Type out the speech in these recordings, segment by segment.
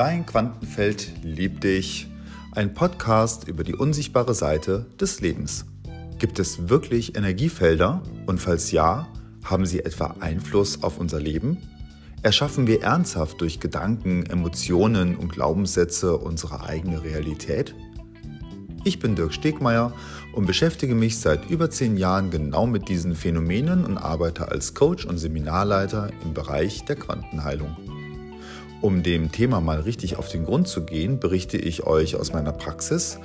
Dein Quantenfeld liebt dich. Ein Podcast über die unsichtbare Seite des Lebens. Gibt es wirklich Energiefelder? Und falls ja, haben sie etwa Einfluss auf unser Leben? Erschaffen wir ernsthaft durch Gedanken, Emotionen und Glaubenssätze unsere eigene Realität? Ich bin Dirk Stegmeier und beschäftige mich seit über zehn Jahren genau mit diesen Phänomenen und arbeite als Coach und Seminarleiter im Bereich der Quantenheilung. Um dem Thema mal richtig auf den Grund zu gehen, berichte ich euch aus meiner Praxis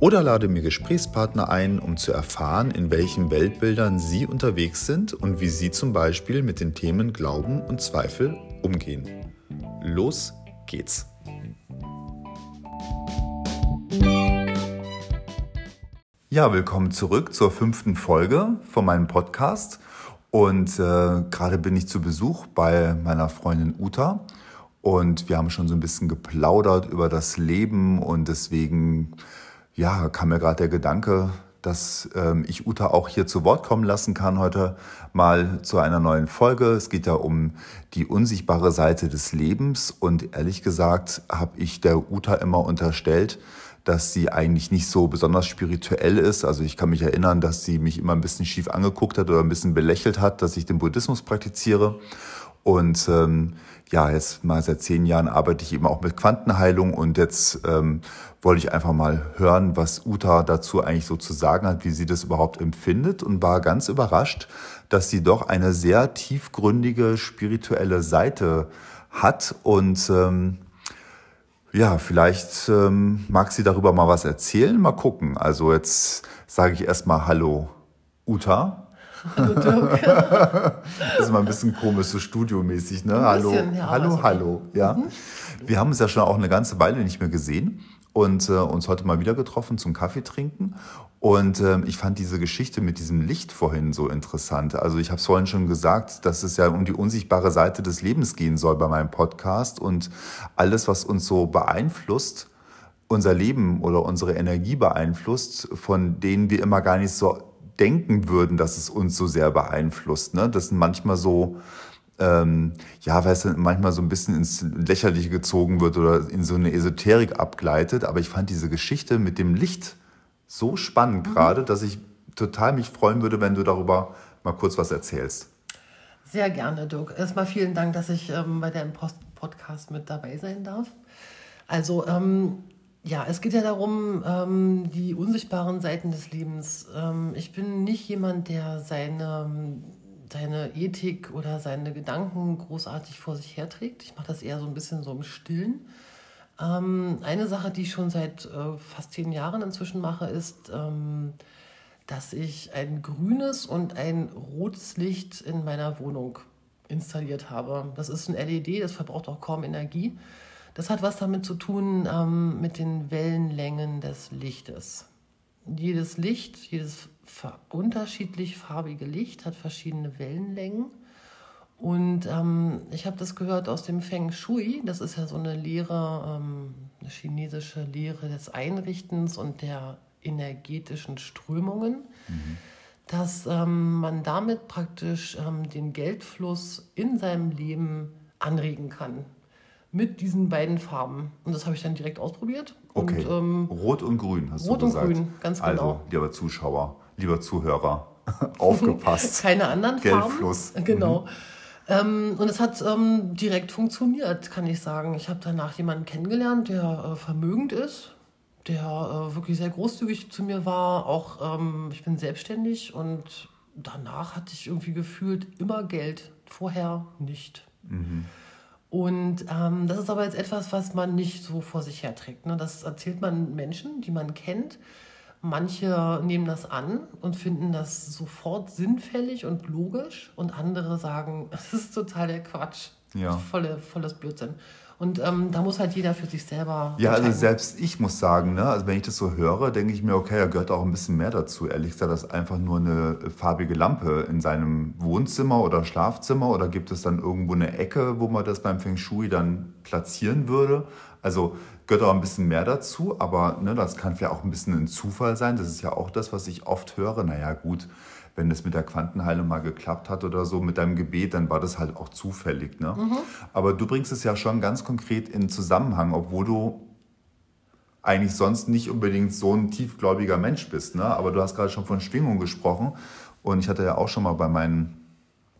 oder lade mir Gesprächspartner ein, um zu erfahren, in welchen Weltbildern sie unterwegs sind und wie sie zum Beispiel mit den Themen Glauben und Zweifel umgehen. Los geht's! Ja, willkommen zurück zur fünften Folge von meinem Podcast. Und äh, gerade bin ich zu Besuch bei meiner Freundin Uta. Und wir haben schon so ein bisschen geplaudert über das Leben. Und deswegen, ja, kam mir gerade der Gedanke, dass ähm, ich Uta auch hier zu Wort kommen lassen kann heute mal zu einer neuen Folge. Es geht ja um die unsichtbare Seite des Lebens. Und ehrlich gesagt habe ich der Uta immer unterstellt, dass sie eigentlich nicht so besonders spirituell ist. Also ich kann mich erinnern, dass sie mich immer ein bisschen schief angeguckt hat oder ein bisschen belächelt hat, dass ich den Buddhismus praktiziere. Und ähm, ja, jetzt mal seit zehn Jahren arbeite ich eben auch mit Quantenheilung und jetzt ähm, wollte ich einfach mal hören, was Uta dazu eigentlich so zu sagen hat, wie sie das überhaupt empfindet und war ganz überrascht, dass sie doch eine sehr tiefgründige spirituelle Seite hat und ähm, ja, vielleicht ähm, mag sie darüber mal was erzählen. Mal gucken. Also jetzt sage ich erstmal Hallo, Uta. Hallo Dirk. das ist mal ein bisschen komisch, so studiomäßig, ne? Ein hallo, bisschen, ja, hallo, okay. hallo. Ja. Mhm. Wir haben uns ja schon auch eine ganze Weile nicht mehr gesehen und äh, uns heute mal wieder getroffen zum Kaffee trinken. Und äh, ich fand diese Geschichte mit diesem Licht vorhin so interessant. Also ich habe es vorhin schon gesagt, dass es ja um die unsichtbare Seite des Lebens gehen soll bei meinem Podcast und alles, was uns so beeinflusst, unser Leben oder unsere Energie beeinflusst, von denen wir immer gar nicht so denken würden, dass es uns so sehr beeinflusst. Ne? Das sind manchmal so ähm, ja, weil es dann manchmal so ein bisschen ins Lächerliche gezogen wird oder in so eine Esoterik abgleitet. Aber ich fand diese Geschichte mit dem Licht so spannend mhm. gerade, dass ich total mich freuen würde, wenn du darüber mal kurz was erzählst. Sehr gerne, Dirk. Erstmal vielen Dank, dass ich ähm, bei deinem Post Podcast mit dabei sein darf. Also, ähm, ja, es geht ja darum, ähm, die unsichtbaren Seiten des Lebens. Ähm, ich bin nicht jemand, der seine seine Ethik oder seine Gedanken großartig vor sich herträgt. Ich mache das eher so ein bisschen so im Stillen. Ähm, eine Sache, die ich schon seit äh, fast zehn Jahren inzwischen mache, ist, ähm, dass ich ein grünes und ein rotes Licht in meiner Wohnung installiert habe. Das ist ein LED, das verbraucht auch kaum Energie. Das hat was damit zu tun ähm, mit den Wellenlängen des Lichtes. Jedes Licht, jedes unterschiedlich farbige Licht hat verschiedene Wellenlängen. Und ähm, ich habe das gehört aus dem Feng Shui. Das ist ja so eine Lehre, ähm, eine chinesische Lehre des Einrichtens und der energetischen Strömungen, mhm. dass ähm, man damit praktisch ähm, den Geldfluss in seinem Leben anregen kann mit diesen beiden Farben. Und das habe ich dann direkt ausprobiert. Okay. Und, ähm, Rot und Grün hast Rot du gesagt. Rot und Grün, ganz genau. Also, lieber Zuschauer, lieber Zuhörer, aufgepasst. Keine anderen Geldfluss. Farben. Genau. Mhm. Ähm, und es hat ähm, direkt funktioniert, kann ich sagen. Ich habe danach jemanden kennengelernt, der äh, vermögend ist, der äh, wirklich sehr großzügig zu mir war. Auch ähm, ich bin selbstständig und danach hatte ich irgendwie gefühlt immer Geld, vorher nicht. Mhm. Und ähm, das ist aber jetzt etwas, was man nicht so vor sich herträgt. Ne? Das erzählt man Menschen, die man kennt. Manche nehmen das an und finden das sofort sinnfällig und logisch und andere sagen, das ist total der Quatsch. Ja. Volle, volles Blödsinn. Und ähm, da muss halt jeder für sich selber. Ja, also selbst ich muss sagen, ne, also wenn ich das so höre, denke ich mir, okay, da gehört auch ein bisschen mehr dazu. Ehrlich gesagt, das einfach nur eine farbige Lampe in seinem Wohnzimmer oder Schlafzimmer oder gibt es dann irgendwo eine Ecke, wo man das beim Feng Shui dann platzieren würde? Also gehört auch ein bisschen mehr dazu, aber ne, das kann vielleicht auch ein bisschen ein Zufall sein. Das ist ja auch das, was ich oft höre. Naja, gut, wenn das mit der Quantenheilung mal geklappt hat oder so, mit deinem Gebet, dann war das halt auch zufällig. Ne? Mhm. Aber du bringst es ja schon ganz konkret in Zusammenhang, obwohl du eigentlich sonst nicht unbedingt so ein tiefgläubiger Mensch bist. Ne? Aber du hast gerade schon von Schwingung gesprochen. Und ich hatte ja auch schon mal bei meinen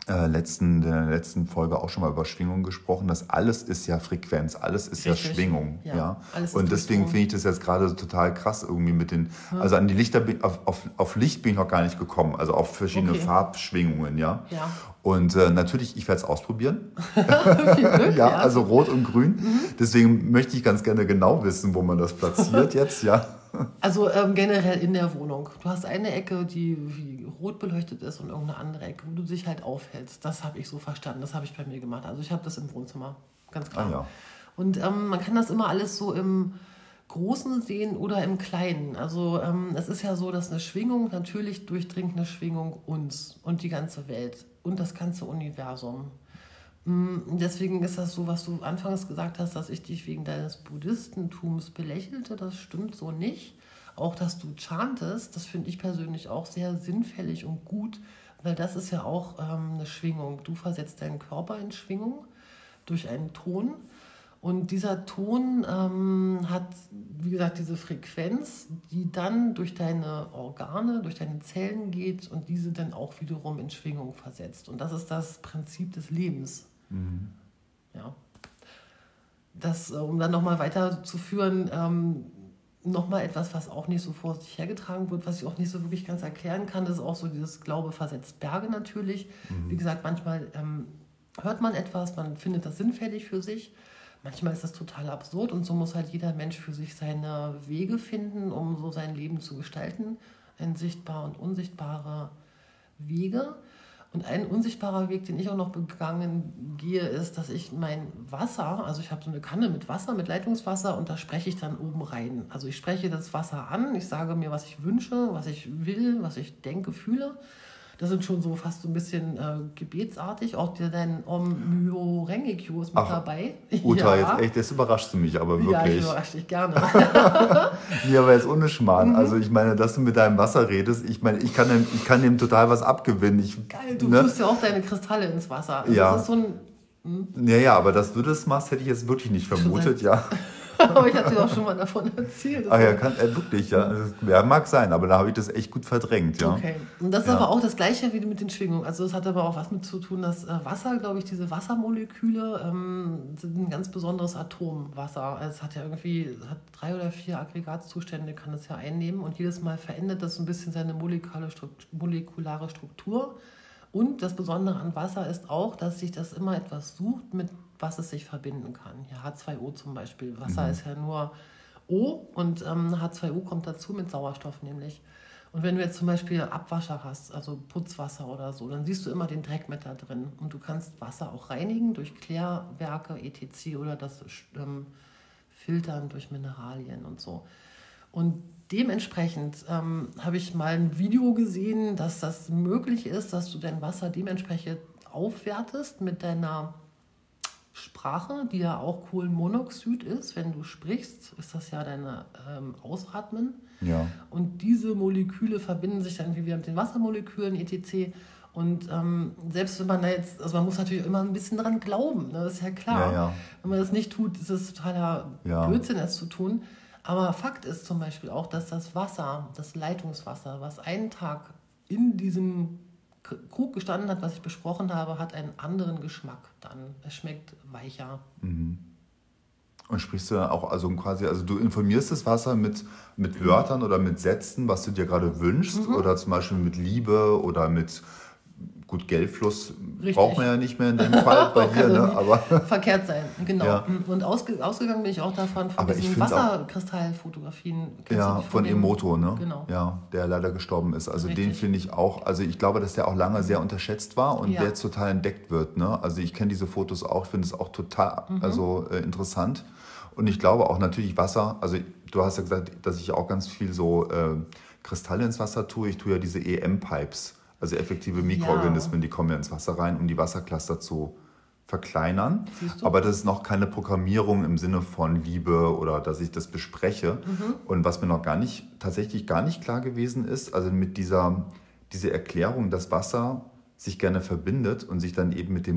äh, letzten, in der letzten Folge auch schon mal über Schwingung gesprochen. Das alles ist ja Frequenz, alles ist Richtig. ja Schwingung. Ja, ja? Und deswegen finde ich das jetzt gerade total krass irgendwie mit den, ja. also an die Lichter, auf, auf, auf Licht bin ich noch gar nicht gekommen, also auf verschiedene okay. Farbschwingungen, ja. ja. Und äh, natürlich, ich werde es ausprobieren. Glück, ja, also rot und grün. Mhm. Deswegen möchte ich ganz gerne genau wissen, wo man das platziert jetzt, ja. Also ähm, generell in der Wohnung. Du hast eine Ecke, die rot beleuchtet ist und irgendeine andere Ecke, wo du dich halt aufhältst. Das habe ich so verstanden. Das habe ich bei mir gemacht. Also ich habe das im Wohnzimmer, ganz klar. Ah, ja. Und ähm, man kann das immer alles so im Großen sehen oder im Kleinen. Also ähm, es ist ja so, dass eine Schwingung natürlich durchdringt eine Schwingung uns und die ganze Welt und das ganze Universum. Mm, deswegen ist das so, was du anfangs gesagt hast, dass ich dich wegen deines Buddhistentums belächelte. Das stimmt so nicht. Auch, dass du chantest, das finde ich persönlich auch sehr sinnfällig und gut, weil das ist ja auch ähm, eine Schwingung. Du versetzt deinen Körper in Schwingung durch einen Ton. Und dieser Ton ähm, hat, wie gesagt, diese Frequenz, die dann durch deine Organe, durch deine Zellen geht und diese dann auch wiederum in Schwingung versetzt. Und das ist das Prinzip des Lebens. Mhm. Ja. Das, äh, um dann nochmal weiterzuführen, ähm, nochmal etwas, was auch nicht so vor sich hergetragen wird, was ich auch nicht so wirklich ganz erklären kann, das ist auch so dieses Glaube versetzt Berge natürlich. Mhm. Wie gesagt, manchmal ähm, hört man etwas, man findet das sinnfällig für sich. Manchmal ist das total absurd und so muss halt jeder Mensch für sich seine Wege finden, um so sein Leben zu gestalten. Ein sichtbar und unsichtbare Wege. Und ein unsichtbarer Weg, den ich auch noch begangen gehe, ist, dass ich mein Wasser, also ich habe so eine Kanne mit Wasser, mit Leitungswasser und da spreche ich dann oben rein. Also ich spreche das Wasser an, ich sage mir, was ich wünsche, was ich will, was ich denke, fühle. Das sind schon so fast so ein bisschen äh, gebetsartig. Auch dein Om Myo Rengekyo ist mit Ach, dabei. Uta, ja. jetzt echt, das überrascht mich aber wirklich. Ja, ich überrasche dich gerne. nee, aber jetzt ohne Schmarrn. Mhm. Also ich meine, dass du mit deinem Wasser redest, ich meine, ich kann dem, ich kann dem total was abgewinnen. Ich, Geil, du ne? tust ja auch deine Kristalle ins Wasser. Also ja. Das ist so ein, hm? Ja, ja, aber dass du das machst, hätte ich jetzt wirklich nicht vermutet, ja. aber ich hatte auch schon mal davon erzählt. Ach ja, kann, äh, wirklich, ja. ja. Mag sein, aber da habe ich das echt gut verdrängt, ja. Okay. Und das ist ja. aber auch das Gleiche wie mit den Schwingungen. Also es hat aber auch was mit zu tun, dass äh, Wasser, glaube ich, diese Wassermoleküle ähm, sind ein ganz besonderes Atom, Wasser. Also es hat ja irgendwie hat drei oder vier Aggregatzustände, kann es ja einnehmen und jedes Mal verändert das ein bisschen seine molekulare Struktur. Und das Besondere an Wasser ist auch, dass sich das immer etwas sucht, mit was es sich verbinden kann. Ja, H2O zum Beispiel. Wasser mhm. ist ja nur O und ähm, H2O kommt dazu mit Sauerstoff nämlich. Und wenn du jetzt zum Beispiel Abwascher hast, also Putzwasser oder so, dann siehst du immer den Dreck mit da drin. Und du kannst Wasser auch reinigen durch Klärwerke, etc. oder das ähm, Filtern durch Mineralien und so. Und dementsprechend ähm, habe ich mal ein Video gesehen, dass das möglich ist, dass du dein Wasser dementsprechend aufwertest mit deiner Sprache, die ja auch Kohlenmonoxid ist. Wenn du sprichst, ist das ja dein ähm, Ausatmen. Ja. Und diese Moleküle verbinden sich dann wieder mit den Wassermolekülen, etc. Und ähm, selbst wenn man da jetzt, also man muss natürlich immer ein bisschen dran glauben, ne? das ist ja klar. Ja, ja. Wenn man das nicht tut, ist es totaler ja. Blödsinn, es zu tun. Aber Fakt ist zum Beispiel auch, dass das Wasser, das Leitungswasser, was einen Tag in diesem Krug gestanden hat, was ich besprochen habe, hat einen anderen Geschmack dann. Es schmeckt weicher. Mhm. Und sprichst du auch, also quasi, also du informierst das Wasser mit, mit Wörtern oder mit Sätzen, was du dir gerade wünschst, mhm. oder zum Beispiel mit Liebe oder mit Gut, Geldfluss Richtig. braucht man ja nicht mehr in dem Fall bei dir, ne? aber verkehrt sein, genau. Ja. Und ausge, ausgegangen bin ich auch davon von aber diesen Wasserkristallfotografien. Ja, von, von Emoto, ne? Genau. Ja, der leider gestorben ist. Also Richtig. den finde ich auch, also ich glaube, dass der auch lange sehr unterschätzt war und ja. der jetzt total entdeckt wird. Ne? Also ich kenne diese Fotos auch, finde es auch total mhm. also, äh, interessant. Und ich glaube auch natürlich Wasser, also du hast ja gesagt, dass ich auch ganz viel so äh, Kristalle ins Wasser tue. Ich tue ja diese EM-Pipes also effektive Mikroorganismen, ja. die kommen ja ins Wasser rein, um die Wassercluster zu verkleinern. Aber das ist noch keine Programmierung im Sinne von Liebe oder dass ich das bespreche. Mhm. Und was mir noch gar nicht, tatsächlich gar nicht klar gewesen ist, also mit dieser diese Erklärung, dass Wasser sich gerne verbindet und sich dann eben mit dem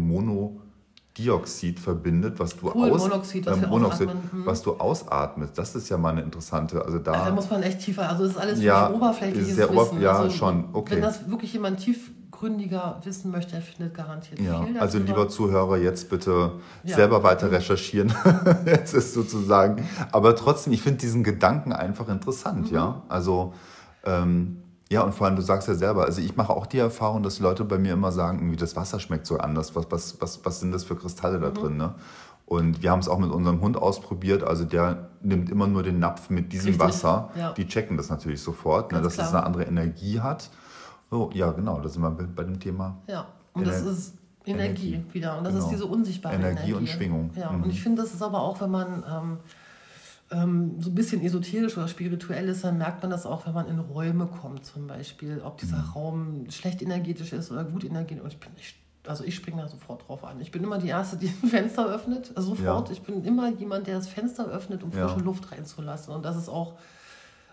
Monodioxid verbindet, was du, Kohlenmonoxid, aus, was äh, Monoxid, ausatmen. Hm. was du ausatmest. Das ist ja mal eine interessante. Also da, Da muss man echt tiefer, also das ist alles Ja, oberflächliches ist sehr Wissen. ober- ja, also, schon, okay. Wenn das wirklich jemand tiefgründiger wissen möchte, er findet garantiert ja, viel also darüber. lieber Zuhörer, jetzt bitte Ja. selber weiter recherchieren. jetzt ist sozusagen. Aber trotzdem, ich finde diesen Gedanken einfach interessant, Mhm. ja. Also ähm, ja, und vor allem, du sagst ja selber, also ich mache auch die Erfahrung, dass Leute bei mir immer sagen, irgendwie das Wasser schmeckt so anders. Was, was, was, was sind das für Kristalle Mhm. da drin? Ne? Und wir haben es auch mit unserem Hund ausprobiert. Also der nimmt immer nur den Napf mit diesem Richtig, Wasser. ja. Die checken das natürlich sofort, ne, dass es klar. eine andere Energie hat. So, ja, genau, da sind wir bei dem Thema. Ja, und das Ener- ist Energie, Energie, wieder. Und das genau. ist diese unsichtbare Energie Energie. und Schwingung. Ja, Mhm. und ich finde, das ist aber auch, wenn man ähm, ähm, so ein bisschen esoterisch oder spirituell ist, dann merkt man das auch, wenn man in Räume kommt zum Beispiel. Ob dieser Mhm. Raum schlecht energetisch ist oder gut energetisch. Und ich bin nicht, also ich springe da sofort drauf an. Ich bin immer die Erste, die ein Fenster öffnet. Also sofort. Ja. Ich bin immer jemand, der das Fenster öffnet, um Ja. frische Luft reinzulassen. Und das ist auch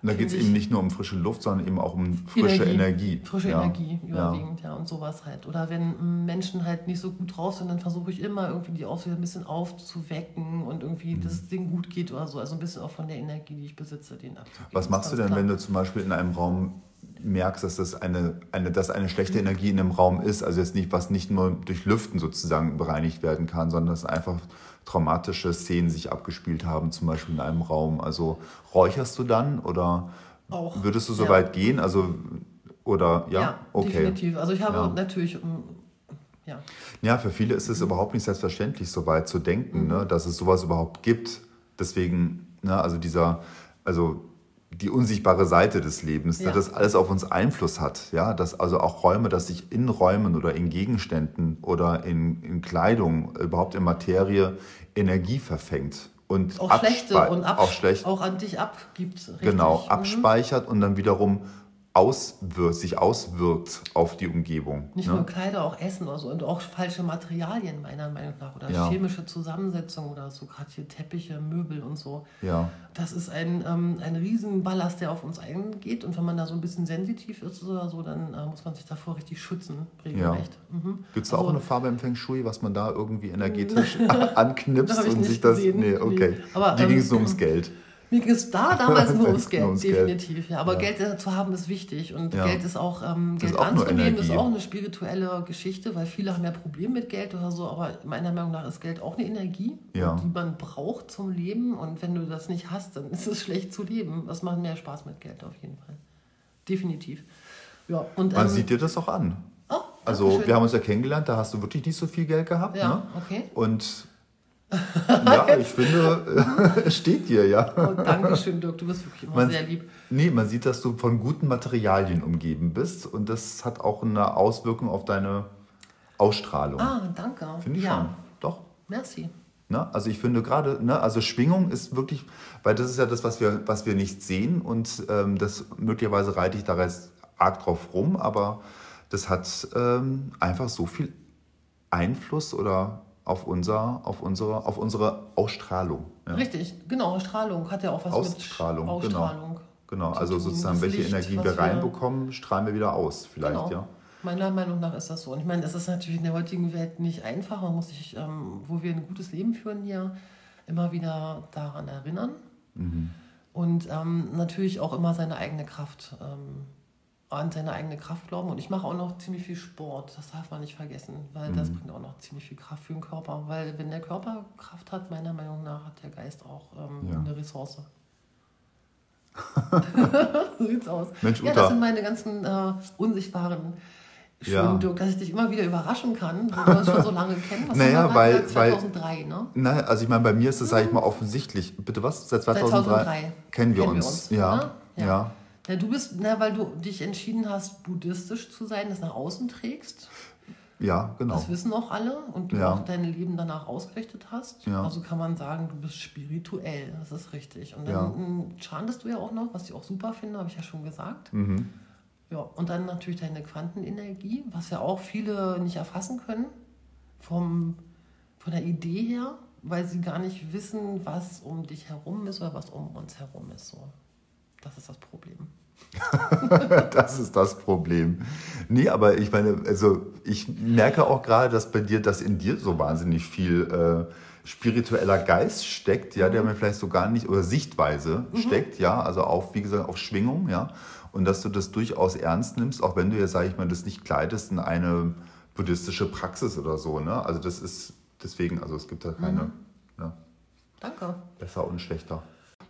Und da geht es eben nicht nur um frische Luft, sondern eben auch um frische Energie. Frische ja. Energie Ja. überwiegend, ja. und sowas halt. Oder wenn mm, Menschen halt nicht so gut drauf sind, dann versuche ich immer irgendwie die auch wieder ein bisschen aufzuwecken und irgendwie, Mhm. dass es denen gut geht oder so. Also ein bisschen auch von der Energie, die ich besitze, den abzugeben. Was machst du denn, klar. wenn du zum Beispiel in einem Raum merkst, dass das eine, eine, dass eine schlechte Energie in einem Raum ist? Also jetzt nicht, was nicht nur durch Lüften sozusagen bereinigt werden kann, sondern dass einfach traumatische Szenen sich abgespielt haben, zum Beispiel in einem Raum. Also räucherst du dann oder Auch, würdest du so ja. weit gehen? Also oder ja, Ja, okay. definitiv. Also ich habe Ja. natürlich, mm, ja, Ja, für viele ist es überhaupt nicht selbstverständlich, so weit zu denken, ne, dass es sowas überhaupt gibt. Deswegen, ne, also dieser, also die unsichtbare Seite des Lebens, Ja. dass alles auf uns Einfluss hat. Ja, dass also auch Räume, dass sich in Räumen oder in Gegenständen oder in, in Kleidung, überhaupt in Materie Energie verfängt. Und auch schlechte und auch schlecht, auch an dich abgibt. Richtig. genau, Mhm. abspeichert und dann wiederum auswirkt, sich auswirkt auf die Umgebung. Nicht ne? nur Kleider, auch Essen oder so. Und auch falsche Materialien, meiner Meinung nach. Oder Ja. chemische Zusammensetzung oder so, gerade hier Teppiche, Möbel und so. Ja. Das ist ein, ähm, ein Riesenballast, der auf uns eingeht. Und wenn man da so ein bisschen sensitiv ist oder so, dann äh, muss man sich davor richtig schützen, regelrecht. Mhm. Gibt es da Also- auch eine Farbe im Feng Shui, was man da irgendwie energetisch anknipst und sich das. gesehen. Nee, okay. Aber, Dir ging es ähm, nur ums Geld. Mir ging es da damals nur ums Geld, Nur ums Geld. definitiv. Ja. Aber Ja. Geld äh, zu haben ist wichtig. Und Ja. Geld ist auch, ähm, Das ist Geld auch anzunehmen, ist auch eine spirituelle Geschichte, weil viele haben ja Probleme mit Geld oder so. Aber meiner Meinung nach ist Geld auch eine Energie, Ja. die man braucht zum Leben. Und wenn du das nicht hast, dann ist es schlecht zu leben. Das macht mehr Spaß mit Geld auf jeden Fall. Definitiv. Ja, und, Man ähm, sieht dir das auch an. oh, Also, wir haben uns ja kennengelernt, da hast du wirklich nicht so viel Geld gehabt. Ja, Ne? okay. Und ja, ich finde, es steht dir, ja. Oh, Dankeschön, Dirk, du bist wirklich immer Man- sehr lieb. Nee, man sieht, dass du von guten Materialien umgeben bist und das hat auch eine Auswirkung auf deine Ausstrahlung. Ah, danke. Finde ich ja. schon. Doch. Merci. Ne? Also ich finde gerade, ne, also Schwingung ist wirklich, weil das ist ja das, was wir, was wir nicht sehen und ähm, das möglicherweise reite ich da jetzt arg drauf rum, aber das hat ähm, einfach so viel Einfluss oder auf unser, auf unsere, auf unsere Ausstrahlung. Ja? Richtig, genau, Strahlung hat ja auch was Ausstrahlung, mit genau. Ausstrahlung. Genau, zu also sozusagen, welche Licht, Energien was wir reinbekommen, strahlen wir wieder aus, vielleicht, Genau. ja. Meiner Meinung nach ist das so. Und ich meine, es ist natürlich in der heutigen Welt nicht einfach. Man muss sich, ähm, wo wir ein gutes Leben führen hier, immer wieder daran erinnern. Mhm. Und ähm, natürlich auch immer seine eigene Kraft, ähm, an seine eigene Kraft glauben. Und ich mache auch noch ziemlich viel Sport. Das darf man nicht vergessen, weil das Mhm. bringt auch noch ziemlich viel Kraft für den Körper. Weil wenn der Körper Kraft hat, meiner Meinung nach, hat der Geist auch ähm, Ja. eine Ressource. so sieht's aus. Mensch, ja, das sind meine ganzen äh, unsichtbaren schönen Ja. Dass ich dich immer wieder überraschen kann, wo wir uns schon so lange kennen. Was Naja, wir weil- gerade gesagt? 2003, ne? Na, also ich meine, bei mir ist das, sage ich mal, offensichtlich. Bitte was? Seit 2003, 2003 kennen wir uns. Ja, oder? ja. Ja, du bist, na, weil du dich entschieden hast, buddhistisch zu sein, das nach außen trägst. Ja, genau. Das wissen auch alle und du Ja. auch dein Leben danach ausgerichtet hast. Ja. Also kann man sagen, du bist spirituell. Das ist richtig. Und dann Ja. m, chantest du ja auch noch, was ich auch super finde, habe ich ja schon gesagt. Mhm. Ja, und dann natürlich deine Quantenenergie, was ja auch viele nicht erfassen können, vom, von der Idee her, weil sie gar nicht wissen, was um dich herum ist oder was um uns herum ist. So. Das ist das Problem. das ist das Problem. Nee, aber ich meine, also ich merke auch gerade, dass bei dir, dass in dir so wahnsinnig viel äh, spiritueller Geist steckt, ja, der mir vielleicht so gar nicht, oder Sichtweise mhm. steckt, ja, also auf, wie gesagt, auf Schwingung, ja, und dass du das durchaus ernst nimmst, auch wenn du ja, sage ich mal, das nicht kleidest in eine buddhistische Praxis oder so, ne, also das ist deswegen, also es gibt da keine, mhm. ja, Danke. Besser und schlechter.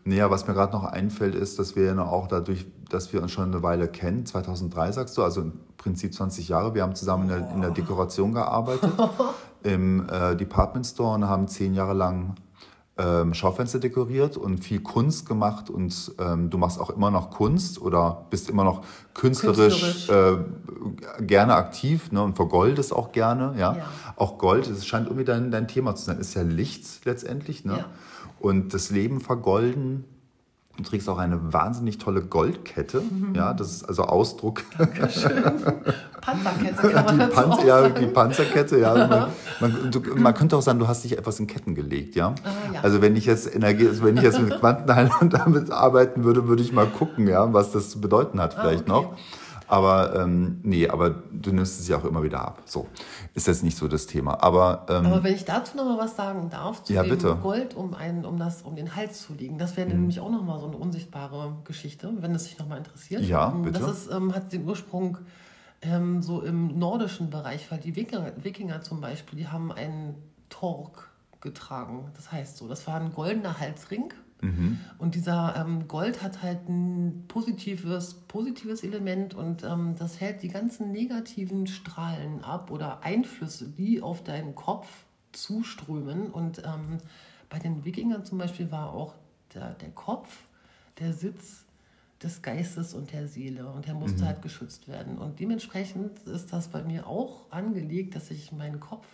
Naja, was mir gerade noch einfällt, ist, dass wir ja auch dadurch, dass wir uns schon eine Weile kennen, 2003 sagst du, also im Prinzip 20 Jahre, wir haben zusammen in der, in der Dekoration gearbeitet im äh, Department Store und haben zehn Jahre lang ähm, Schaufenster dekoriert und viel Kunst gemacht und ähm, du machst auch immer noch Kunst oder bist immer noch künstlerisch, künstlerisch. Äh, gerne aktiv ne, und vergoldest auch gerne. Ja? ja. Auch Gold, es scheint irgendwie dein, dein Thema zu sein, ist ja Licht letztendlich. Ne? Ja. Und das Leben vergolden, Du trägst auch eine wahnsinnig tolle Goldkette. Mhm. Ja, das ist also Ausdruck. Dankeschön. Panzerkette, kann man die, Panzer, ja, die Panzerkette, ja. Man, man, du, man, könnte auch sagen, du hast dich etwas in Ketten gelegt, ja. Ah, ja. Also wenn ich jetzt Energie, also wenn ich jetzt mit Quantenheilung damit arbeiten würde, würde ich mal gucken, ja, was das zu bedeuten hat ah, vielleicht ah, okay. noch. Aber ähm, nee, aber du nimmst es ja auch immer wieder ab. So ist jetzt nicht so das Thema. Aber, ähm, aber wenn ich dazu noch mal was sagen darf, zu ja, dem bitte. Gold um, einen, um, das, um den Hals zu legen, das wäre mhm. nämlich auch noch mal so eine unsichtbare Geschichte, wenn es dich noch mal interessiert. Ja, bitte. Das ist, ähm, hat den Ursprung ähm, so im nordischen Bereich, weil die Wikinger, Wikinger zum Beispiel, die haben einen Tork getragen. Das heißt so, das war ein goldener Halsring Mhm. Und dieser ähm, Gold hat halt ein positives, positives Element und ähm, das hält die ganzen negativen Strahlen ab oder Einflüsse, die auf deinen Kopf zuströmen. Und ähm, bei den Wikingern zum Beispiel war auch der, der Kopf der Sitz des Geistes und der Seele und der musste mhm. halt geschützt werden. Und dementsprechend ist das bei mir auch angelegt, dass ich meinen Kopf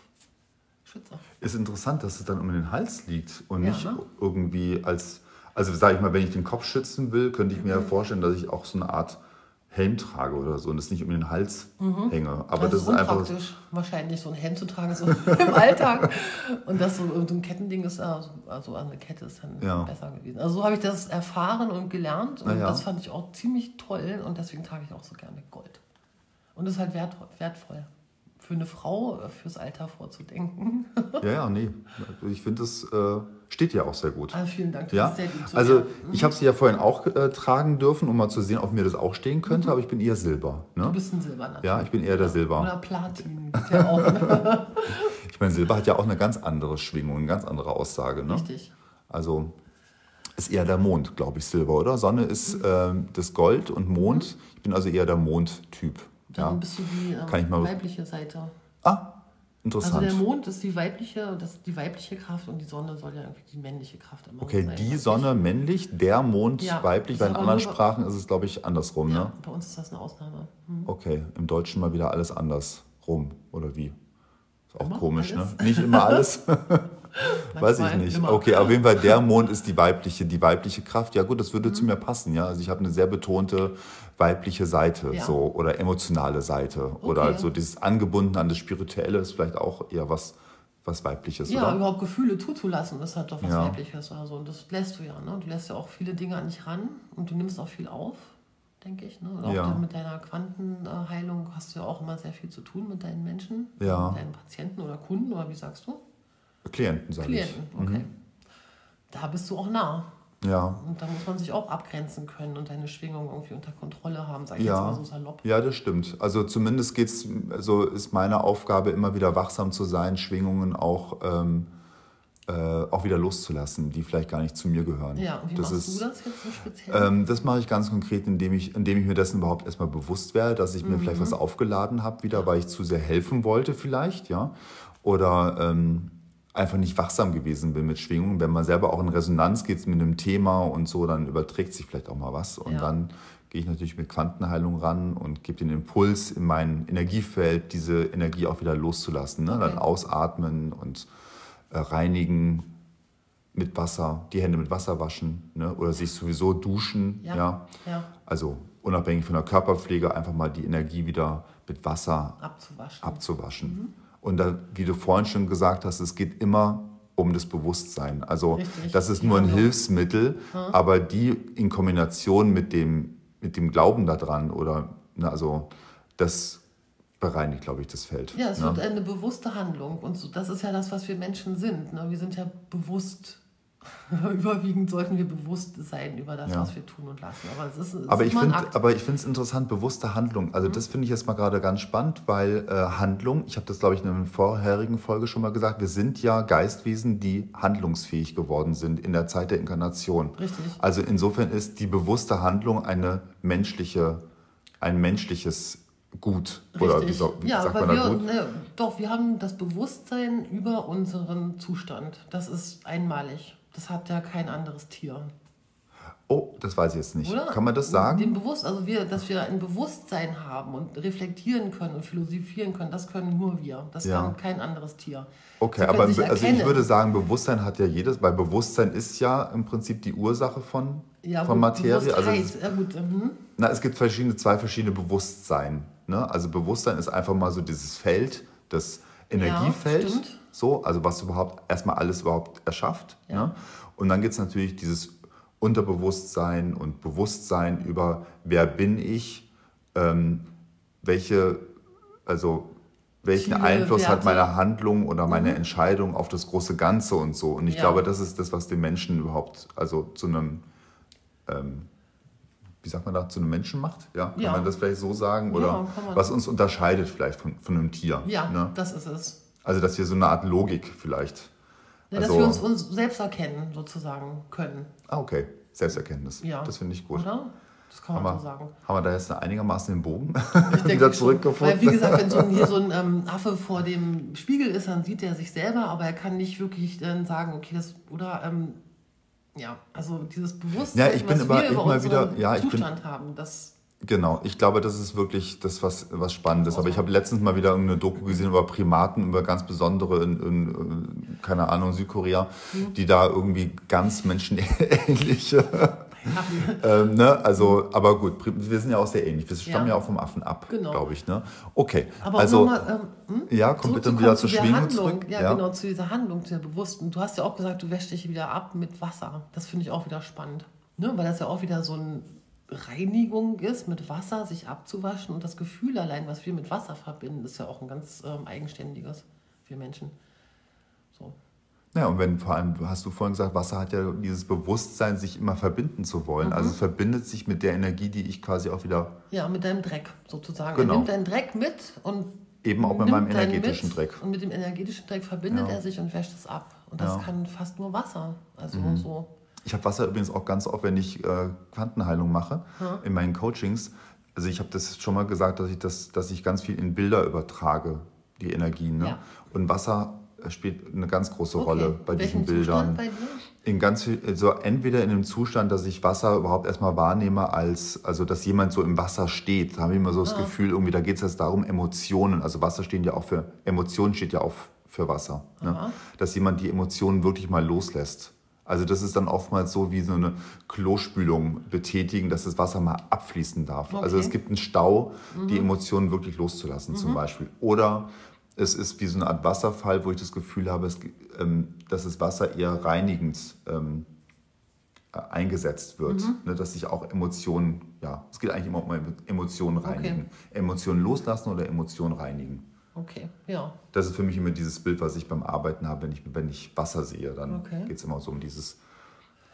schütze. Ist interessant, dass es dann um den Hals liegt und ja, nicht ne? irgendwie als, also sage ich mal, wenn ich den Kopf schützen will, könnte ich mir mhm. ja vorstellen, dass ich auch so eine Art Helm trage oder so und das nicht um den Hals mhm. hänge. Aber das, das ist, ist einfach wahrscheinlich so ein Helm zu tragen so im Alltag und das so, so ein Kettending ist also, also eine Kette ist dann ja. besser gewesen. Also so habe ich das erfahren und gelernt und ja. das fand ich auch ziemlich toll und deswegen trage ich auch so gerne Gold. Und das ist halt wert, wertvoll für eine Frau äh, fürs Alter vorzudenken. ja, ja, nee. Ich finde, das äh, steht ja auch sehr gut. Ah, vielen Dank, das ja? ist sehr gut. So also, ich habe sie ja vorhin auch äh, tragen dürfen, um mal zu sehen, ob mir das auch stehen könnte, mhm. aber ich bin eher Silber. Ne? Du bist ein Silber, natürlich. Ja, ich bin eher der Silber. Oder Platin. Ja auch. ich meine, Silber hat ja auch eine ganz andere Schwingung, eine ganz andere Aussage. Ne? Richtig. Also, ist eher der Mond, glaube ich, Silber, oder? Sonne ist äh, das Gold und Mond. Mhm. Ich bin also eher der Mondtyp. Ja. bist du die ähm, weibliche Seite. Ah, interessant. Also der Mond ist die weibliche, das die weibliche Kraft und die Sonne soll ja irgendwie die männliche Kraft immer okay, sein. Okay, die Sonne ich. männlich, der Mond ja, weiblich. Bei in anderen Sprachen ist es, glaube ich, andersrum. Ja, ne? bei uns ist das eine Ausnahme. Hm. Okay, im Deutschen mal wieder alles andersrum, oder wie? Ist auch immer komisch, ne? alles? ne? Nicht immer alles. Weiß ich nicht. Immer. Okay, auf jeden Fall der Mond ist die weibliche, die weibliche Kraft. Ja gut, das würde mhm. zu mir passen. Ja, also ich habe eine sehr betonte weibliche Seite, ja. so oder emotionale Seite okay. oder so dieses angebunden an das Spirituelle ist vielleicht auch eher was was weibliches. Ja, oder? überhaupt Gefühle zuzulassen, ist halt doch was ja. weibliches. Also und das lässt du ja. Ne? Du lässt ja auch viele Dinge an dich ran und du nimmst auch viel auf denke ich. Ne? Und auch ja. mit deiner Quantenheilung hast du ja auch immer sehr viel zu tun mit deinen Menschen, ja. mit deinen Patienten oder Kunden, oder wie sagst du? Klienten, sage ich. Klienten, okay. Mhm. Da bist du auch nah. Ja. Und da muss man sich auch abgrenzen können und deine Schwingung irgendwie unter Kontrolle haben, sage ich ja. jetzt mal so salopp. Ja, das stimmt. Also zumindest geht's, also ist meine Aufgabe immer wieder wachsam zu sein, Schwingungen auch, ähm, äh, auch wieder loszulassen, die vielleicht gar nicht zu mir gehören. Ja, und wie das machst ist, du das jetzt so speziell? Ähm, das mache ich ganz konkret, indem ich, indem ich mir dessen überhaupt erstmal bewusst werde, dass ich mhm. mir vielleicht was aufgeladen habe, wieder, weil ich zu sehr helfen wollte vielleicht, ja. Oder ähm, einfach nicht wachsam gewesen bin mit Schwingungen. Wenn man selber auch in Resonanz geht mit einem Thema und so, dann überträgt sich vielleicht auch mal was. Und ja. dann gehe ich natürlich mit Quantenheilung ran und gebe den Impuls in mein Energiefeld, diese Energie auch wieder loszulassen. Ne? Okay. Dann ausatmen und äh, reinigen mit Wasser, die Hände mit Wasser waschen ne? oder sich sowieso duschen. Ja. ja. ja. Also unabhängig von der Körperpflege einfach mal die Energie wieder mit Wasser abzuwaschen. abzuwaschen. Mhm. Und da, wie du vorhin schon gesagt hast, es geht immer um das Bewusstsein. Also Richtig. das ist nur ein Hilfsmittel, aber die in Kombination mit dem mit dem Glauben daran oder, ne, also das bereinigt, glaube ich, das Feld. Ja, es ne? wird eine bewusste Handlung. Und so, das ist ja das, was wir Menschen sind. Ne? Wir sind ja bewusst. Überwiegend sollten wir bewusst sein über das, Ja. was wir tun und lassen. Aber es ist, es Aber ist ich Akt. aber ich finde es interessant, bewusste Handlung. Also das finde ich jetzt mal gerade ganz spannend, weil äh, Handlung, ich habe das glaube ich in einer vorherigen Folge schon mal gesagt, wir sind ja Geistwesen, die handlungsfähig geworden sind in der Zeit der Inkarnation. Richtig. Also insofern ist die bewusste Handlung eine menschliche, ein menschliches Gut. Oder wie, Richtig. so, wie ja, sagt man da wir, gut? ne, doch, wir haben das Bewusstsein über unseren Zustand. Das ist einmalig. Das hat ja kein anderes Tier. Oh, das weiß ich jetzt nicht. Oder? Kann man das sagen? Dem Bewusst, also wir, dass wir ein Bewusstsein haben und reflektieren können und philosophieren können, das können nur wir. Das Ja. kann kein anderes Tier. Okay, aber also ich würde sagen, Bewusstsein hat ja jedes, weil Bewusstsein ist ja im Prinzip die Ursache von, ja, von gut, Materie. Also es, Bewusstheit, ja gut, mhm. na, es gibt verschiedene, zwei verschiedene Bewusstsein. Ne? Also Bewusstsein ist einfach mal so dieses Feld, das Energiefeld, stimmt. so, also was überhaupt erstmal alles überhaupt erschafft. Ja. Ne? Und dann gibt es natürlich dieses Unterbewusstsein und Bewusstsein über wer bin ich, ähm, welche, also welchen Ziele, Einfluss hat Werte. Mhm. meine Handlung oder meine Entscheidung auf das große Ganze und so. Und ich Ja. glaube, das ist das, was den Menschen überhaupt, also zu einem, ähm, wie sagt man da, zu einem Menschen macht? Ja, kann Ja. man das vielleicht so sagen? Oder Ja, was uns unterscheidet vielleicht von, von einem Tier. Ja, Ne? das ist es. Also, dass wir so eine Art Logik vielleicht. Ja, dass Also- wir uns, uns selbst erkennen, sozusagen, können. Ah, okay. Selbsterkenntnis. Ja. Das finde ich gut. Oder? Das kann man Haben so sagen. haben wir da jetzt einigermaßen den Bogen Ich denke wieder zurückgefunden? Weil, wie gesagt, wenn so ein, hier so ein ähm, Affe vor dem Spiegel ist, dann sieht er sich selber, aber er kann nicht wirklich dann sagen, okay, das, oder, ähm, ja, also dieses Bewusstsein, Ja, ich bin was aber wir über immer unseren wieder- ja, ich bin- Zustand haben, das, Genau, ich glaube, das ist wirklich das, was, was Spannendes. Aber ich habe letztens mal wieder irgendeine Doku gesehen über Primaten, über ganz besondere in, in, in keine Ahnung, Südkorea, Mhm. die da irgendwie ganz menschenähnliche, ähm, ne, also, aber gut, wir sind ja auch sehr ähnlich. Wir stammen ja, Ja. auch vom Affen ab, Genau. glaube ich, ne? Okay, aber also, nochmal, ähm, hm? ja, komm bitte wieder zu zur der Schwingung Handlung. zurück. Ja, genau, zu dieser Handlung, zu der bewussten. Du hast ja auch gesagt, du wäschst dich wieder ab mit Wasser. Das finde ich auch wieder spannend. Ne? Weil das ja auch wieder so eine Reinigung ist, mit Wasser sich abzuwaschen. Und das Gefühl allein, was wir mit Wasser verbinden, ist ja auch ein ganz ähm, eigenständiges für Menschen. So. Ja, und wenn vor allem, hast du vorhin gesagt, Wasser hat ja dieses Bewusstsein, sich immer verbinden zu wollen. Also es verbindet sich mit der Energie, die ich quasi auch wieder Ja, mit deinem Dreck sozusagen. Genau. Er nimmt deinen Dreck mit und eben auch mit meinem energetischen Dreck. Und mit dem energetischen Dreck verbindet Ja. er sich und wäscht es ab. Und das Ja. Mhm. kann fast nur Wasser. Also so. Ich habe Wasser übrigens auch ganz oft, wenn ich äh, Quantenheilung mache, in meinen Coachings. Also ich habe das schon mal gesagt, dass ich, das, dass ich ganz viel in Bilder übertrage, die Energien. Ne? Ja. Und Wasser spielt eine ganz große Okay. Rolle bei Welchen diesen Bildern. Zustand bei dir? In ganz viel, also entweder in einem Zustand, dass ich Wasser überhaupt erstmal wahrnehme, als, also dass jemand so im Wasser steht. Da habe ich immer so das Ah. Gefühl, irgendwie, da geht es jetzt darum, Emotionen. Also Wasser stehen ja auch für, Emotionen steht ja auch für Wasser. Ne? Dass jemand die Emotionen wirklich mal loslässt. Also das ist dann oftmals so wie so eine Klospülung betätigen, dass das Wasser mal abfließen darf. Also Okay. Mhm. es gibt einen Stau, die Emotionen wirklich loszulassen zum Beispiel. Oder es ist wie so eine Art Wasserfall, wo ich das Gefühl habe, es, ähm, dass das Wasser eher reinigend ähm, äh, eingesetzt wird. Mhm. Ne, dass sich auch Emotionen, ja, es geht eigentlich immer um Emotionen reinigen. Emotionen loslassen oder Emotionen reinigen. Okay, ja. Das ist für mich immer dieses Bild, was ich beim Arbeiten habe, wenn ich, wenn ich Wasser sehe, dann Okay. geht es immer so um dieses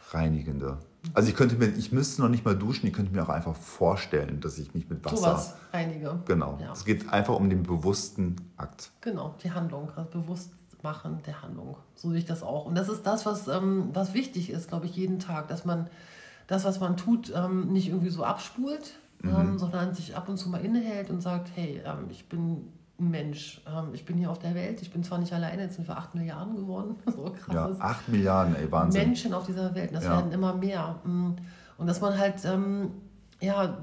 Reinigende. Also ich könnte mir, ich müsste noch nicht mal duschen, ich könnte mir auch einfach vorstellen, dass ich mich mit Wasser. Sowas reinige. Genau. Ja. Es geht einfach um den bewussten Akt. Genau, die Handlung, das Bewusstmachen der Handlung. So sehe ich das auch. Und das ist das, was, ähm, was wichtig ist, glaube ich, jeden Tag, dass man das, was man tut, ähm, nicht irgendwie so abspult, Mhm. ähm, sondern sich ab und zu mal innehält und sagt, hey, ähm, ich bin Mensch, ähm, ich bin hier auf der Welt, ich bin zwar nicht alleine, jetzt sind wir acht Milliarden geworden, so krass Ja, ist. acht Milliarden, ey, Wahnsinn. Menschen auf dieser Welt. Das Ja. werden immer mehr. Mm. Und dass man halt, ähm, ja,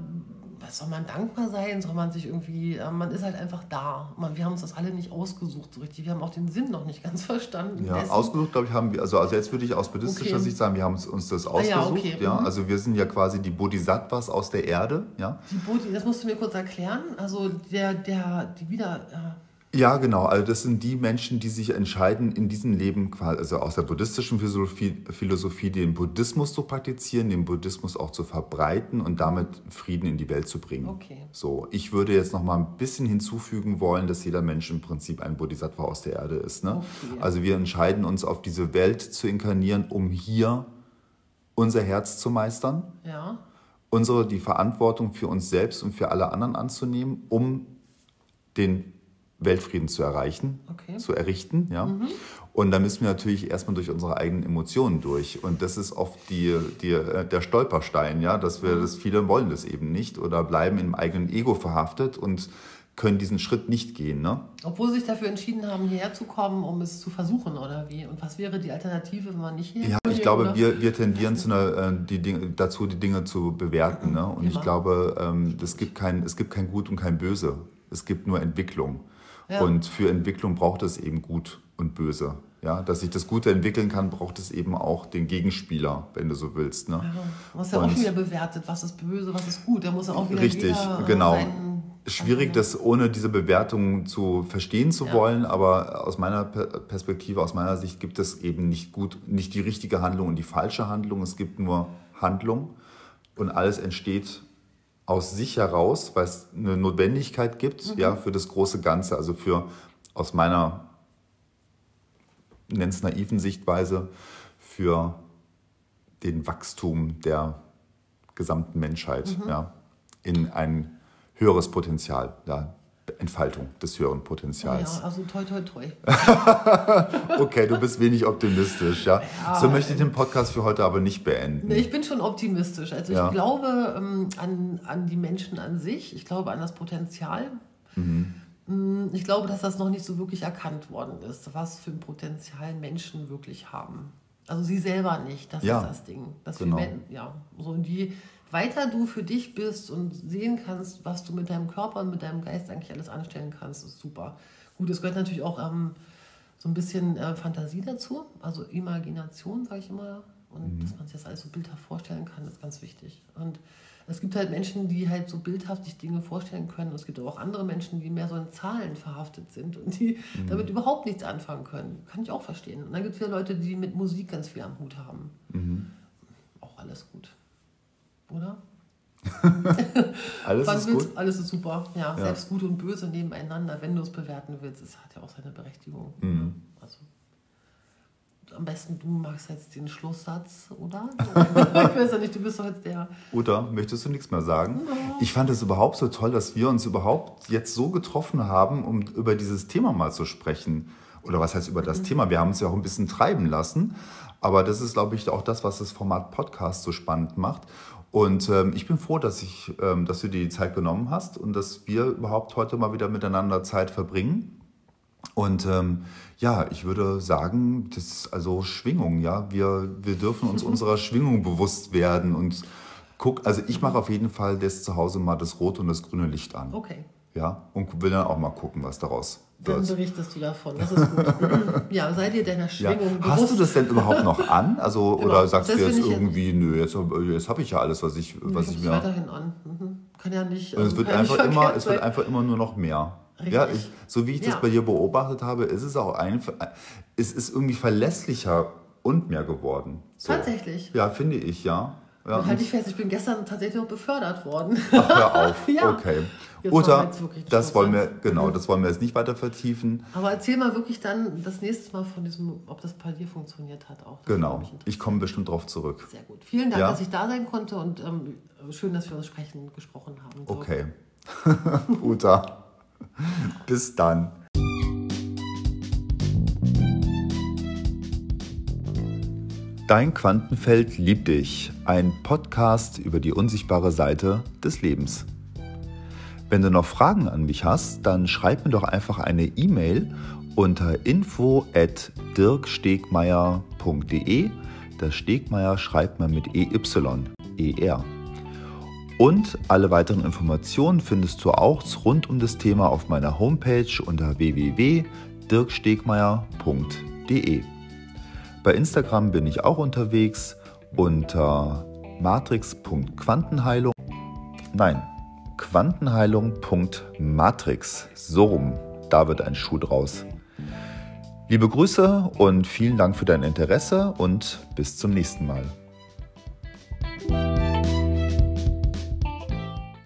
was soll man dankbar sein? Soll man sich irgendwie, äh, man ist halt einfach da. Man, wir haben uns das alle nicht ausgesucht so richtig. Wir haben auch den Sinn noch nicht ganz verstanden. Ja, dessen. ausgesucht, glaube ich, haben wir, also, also jetzt würde ich aus buddhistischer Okay. Sicht sagen, wir haben uns- uns das Ah ausgesucht. ja, okay. ja, Mhm. also wir sind ja quasi die Bodhisattvas aus der Erde. Ja, Die Bodhi, das musst du mir kurz erklären. Also der, der, die wieder, äh, Ja, genau. Also das sind die Menschen, die sich entscheiden, in diesem Leben, also aus der buddhistischen Philosophie, Philosophie, den Buddhismus zu praktizieren, den Buddhismus auch zu verbreiten und damit Frieden in die Welt zu bringen. Okay. So, ich würde jetzt noch mal ein bisschen hinzufügen wollen, dass jeder Mensch im Prinzip ein Bodhisattva aus der Erde ist. Ne? Okay. Also wir entscheiden uns auf diese Welt zu inkarnieren, um hier unser Herz zu meistern, Ja. unsere die Verantwortung für uns selbst und für alle anderen anzunehmen, um den Weltfrieden zu erreichen, Okay. zu errichten. Ja? Und da müssen wir natürlich erstmal durch unsere eigenen Emotionen durch. Und das ist oft die, die, äh, der Stolperstein, ja, dass wir das, viele wollen das eben nicht oder bleiben im eigenen Ego verhaftet und können diesen Schritt nicht gehen. Ne? Obwohl sie sich dafür entschieden haben, hierher zu kommen, um es zu versuchen, oder wie? Und was wäre die Alternative, wenn man nicht hierher Ja, ich glaube, oder? wir, wir tendieren zu einer, äh, die Dinge, dazu, die Dinge zu bewerten. Ne? Und ich Immer. glaube, ähm, es, gibt kein, es gibt kein Gut und kein Böse. Es gibt nur Entwicklung. Ja. Und für Entwicklung braucht es eben Gut und Böse. Ja, dass sich das Gute entwickeln kann, braucht es eben auch den Gegenspieler, wenn du so willst. Ne? Ja, hast ja auch wieder bewertet, was ist böse, was ist gut. Da muss ja auch wieder Richtig, äh, genau. Schwierig, das ohne diese Bewertung zu verstehen zu Ja. wollen, aber aus meiner Per- Perspektive, aus meiner Sicht gibt es eben nicht gut, nicht die richtige Handlung und die falsche Handlung. Es gibt nur Handlung und alles entsteht aus sich heraus, weil es eine Notwendigkeit gibt, ja, für das große Ganze, also für aus meiner nenn's naiven Sichtweise für den Wachstum der gesamten Menschheit, ja, in ein höheres Potenzial, ja, Entfaltung des höheren Potenzials. Ja, also toi, toi, toi. Okay, du bist wenig optimistisch, ja. Ja. So möchte ich den Podcast für heute aber nicht beenden. Ich bin schon optimistisch. Also Ja. ich glaube ähm, an, an die Menschen an sich. Ich glaube an das Potenzial. Mhm. Mm, Ich glaube, dass das noch nicht so wirklich erkannt worden ist, was für ein Potenzial Menschen wirklich haben. Also sie selber nicht, das Ja, ist das Ding. Dass genau. wir, ja, so und je weiter du für dich bist und sehen kannst, was du mit deinem Körper und mit deinem Geist eigentlich alles anstellen kannst, ist super. Gut, es gehört natürlich auch ähm, so ein bisschen äh, Fantasie dazu, also Imagination, sage ich immer. Und dass man sich das alles so bildhaft vorstellen kann, ist ganz wichtig. Und es gibt halt Menschen, die halt so bildhaft sich Dinge vorstellen können. Und es gibt aber auch andere Menschen, die mehr so in Zahlen verhaftet sind und die damit überhaupt nichts anfangen können. Kann ich auch verstehen. Und dann gibt es wieder Leute, die mit Musik ganz viel am Hut haben. Auch alles gut. Oder? Alles ist gut. Alles ist super. Ja, Ja. selbst gut und böse nebeneinander, wenn du es bewerten willst, es hat ja auch seine Berechtigung. Mhm. Also, am besten du magst jetzt den Schlusssatz, oder? ich weiß ja nicht, du bist doch jetzt der. Uta, möchtest du nichts mehr sagen? Ich fand es überhaupt so toll, dass wir uns überhaupt jetzt so getroffen haben, um über dieses Thema mal zu sprechen. Oder was heißt über das Thema? Wir haben uns ja auch ein bisschen treiben lassen. Aber das ist, glaube ich, auch das, was das Format Podcast so spannend macht. Und ähm, ich bin froh, dass, ich, ähm, dass du dir die Zeit genommen hast und dass wir überhaupt heute mal wieder miteinander Zeit verbringen. Und ähm, ja, ich würde sagen, das ist also Schwingung, ja. Wir, wir dürfen uns unserer Schwingung bewusst werden und guck, also ich mache auf jeden Fall das zu Hause mal das rote und das grüne Licht an. Okay. Ja, und will dann auch mal gucken, was daraus Dann wird. berichtest du davon. Das ist gut. ja, sei dir deiner Ja. Schwingung Hast bewusst. du das denn überhaupt noch an? Also, Genau, oder sagst das du jetzt ja- irgendwie, nö, jetzt, jetzt habe ich ja alles, was ich, was ich ich mir. weiterhin an. Mhm. Kann ja nicht. Und es ähm, wird, einfach immer, es wird einfach immer nur noch mehr. Richtig. Ja, ich, so wie ich das Ja. bei dir beobachtet habe, ist es auch einfach, es ist irgendwie verlässlicher und mehr geworden. So. Tatsächlich. Ja, finde ich, ja. Ja Und halt dich fest, ich bin gestern tatsächlich noch befördert worden. Ach, hör auf. Ja. Okay. Jetzt wirklich das wollen wir, genau, das wollen wir jetzt nicht weiter vertiefen. Aber erzähl mal wirklich dann das nächste Mal von diesem, ob das bei dir funktioniert hat auch. Das Genau. Ich komme bestimmt drauf zurück. Sehr gut. Vielen Dank, Ja. dass ich da sein konnte und ähm, schön, dass wir uns sprechen, gesprochen haben. So. Okay. Uta. Bis dann. Dein Quantenfeld liebt dich. Ein Podcast über die unsichtbare Seite des Lebens. Wenn du noch Fragen an mich hast, dann schreib mir doch einfach eine E-Mail unter info at dirkstegmeier.de. Das Stegmeier schreibt man mit EY, ER. Und alle weiteren Informationen findest du auch rund um das Thema auf meiner Homepage unter www.dirkstegmeier.de. Bei Instagram bin ich auch unterwegs unter matrix.quantenheilung. Nein, quantenheilung.matrix. So rum. da wird ein Schuh draus. Liebe Grüße und vielen Dank für dein Interesse und bis zum nächsten Mal.